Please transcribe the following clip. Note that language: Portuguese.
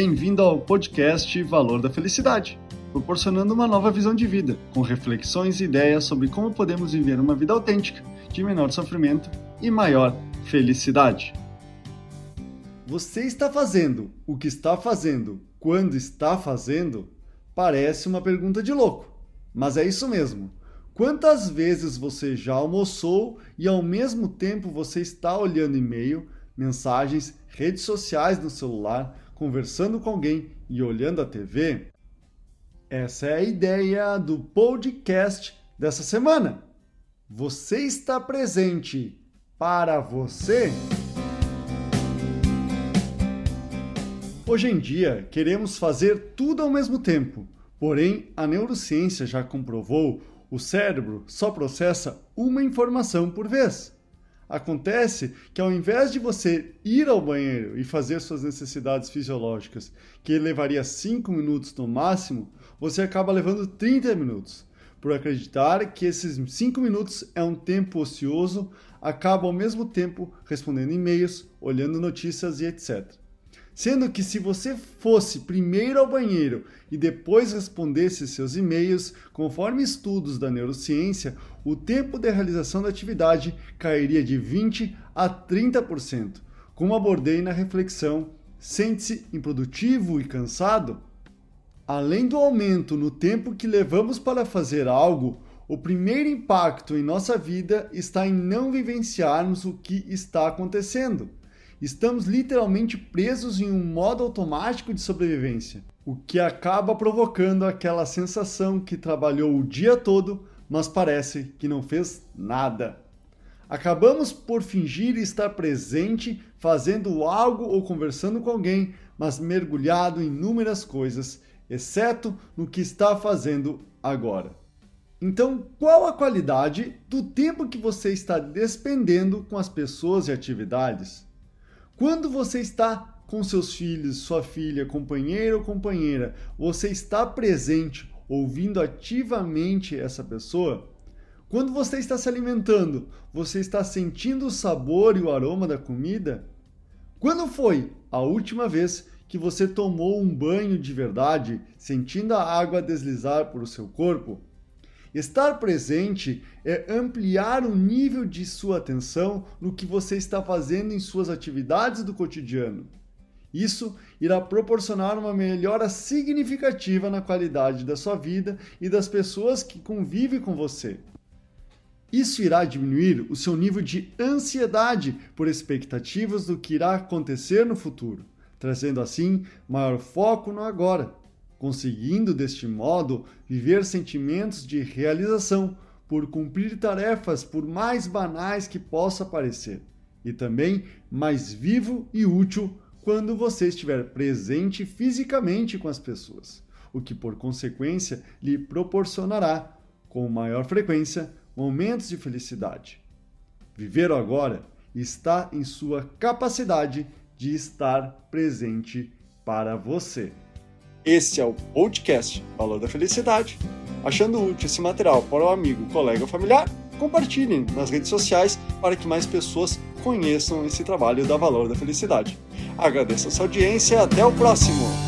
Bem-vindo ao podcast Valor da Felicidade, proporcionando uma nova visão de vida, com reflexões e ideias sobre como podemos viver uma vida autêntica, de menor sofrimento e maior felicidade. Você está fazendo o que está fazendo quando está fazendo? Parece uma pergunta de louco, mas é isso mesmo. Quantas vezes você já almoçou e ao mesmo tempo você está olhando e-mail, mensagens, redes sociais no celular, conversando com alguém e olhando a TV? Essa é a ideia do podcast dessa semana. Você está presente para você? Hoje em dia, queremos fazer tudo ao mesmo tempo. Porém, a neurociência já comprovou o cérebro só processa uma informação por vez. Acontece que ao invés de você ir ao banheiro e fazer suas necessidades fisiológicas, que levaria 5 minutos no máximo, você acaba levando 30 minutos. Por acreditar que esses 5 minutos é um tempo ocioso, acaba ao mesmo tempo respondendo e-mails, olhando notícias e etc. Sendo que se você fosse primeiro ao banheiro e depois respondesse seus e-mails, conforme estudos da neurociência, o tempo de realização da atividade cairia de 20 a 30%. Como abordei na reflexão, sente-se improdutivo e cansado? Além do aumento no tempo que levamos para fazer algo, o primeiro impacto em nossa vida está em não vivenciarmos o que está acontecendo. Estamos literalmente presos em um modo automático de sobrevivência, o que acaba provocando aquela sensação que trabalhou o dia todo, mas parece que não fez nada. Acabamos por fingir estar presente, fazendo algo ou conversando com alguém, mas mergulhado em inúmeras coisas, exceto no que está fazendo agora. Então, qual a qualidade do tempo que você está despendendo com as pessoas e atividades? Quando você está com seus filhos, sua filha, companheiro ou companheira, você está presente, ouvindo ativamente essa pessoa? Quando você está se alimentando, você está sentindo o sabor e o aroma da comida? Quando foi a última vez que você tomou um banho de verdade, sentindo a água deslizar por seu corpo? Estar presente é ampliar o nível de sua atenção no que você está fazendo em suas atividades do cotidiano. Isso irá proporcionar uma melhora significativa na qualidade da sua vida e das pessoas que convivem com você. Isso irá diminuir o seu nível de ansiedade por expectativas do que irá acontecer no futuro, trazendo assim maior foco no agora conseguindo deste modo viver sentimentos de realização por cumprir tarefas por mais banais que possa parecer, e também mais vivo e útil quando você estiver presente fisicamente com as pessoas, o que por consequência lhe proporcionará, com maior frequência, momentos de felicidade. Viver agora está em sua capacidade de estar presente para você. Este é o podcast Valor da Felicidade. Achando útil esse material para o amigo, colega ou familiar, compartilhem nas redes sociais para que mais pessoas conheçam esse trabalho da Valor da Felicidade. Agradeço a sua audiência e até o próximo!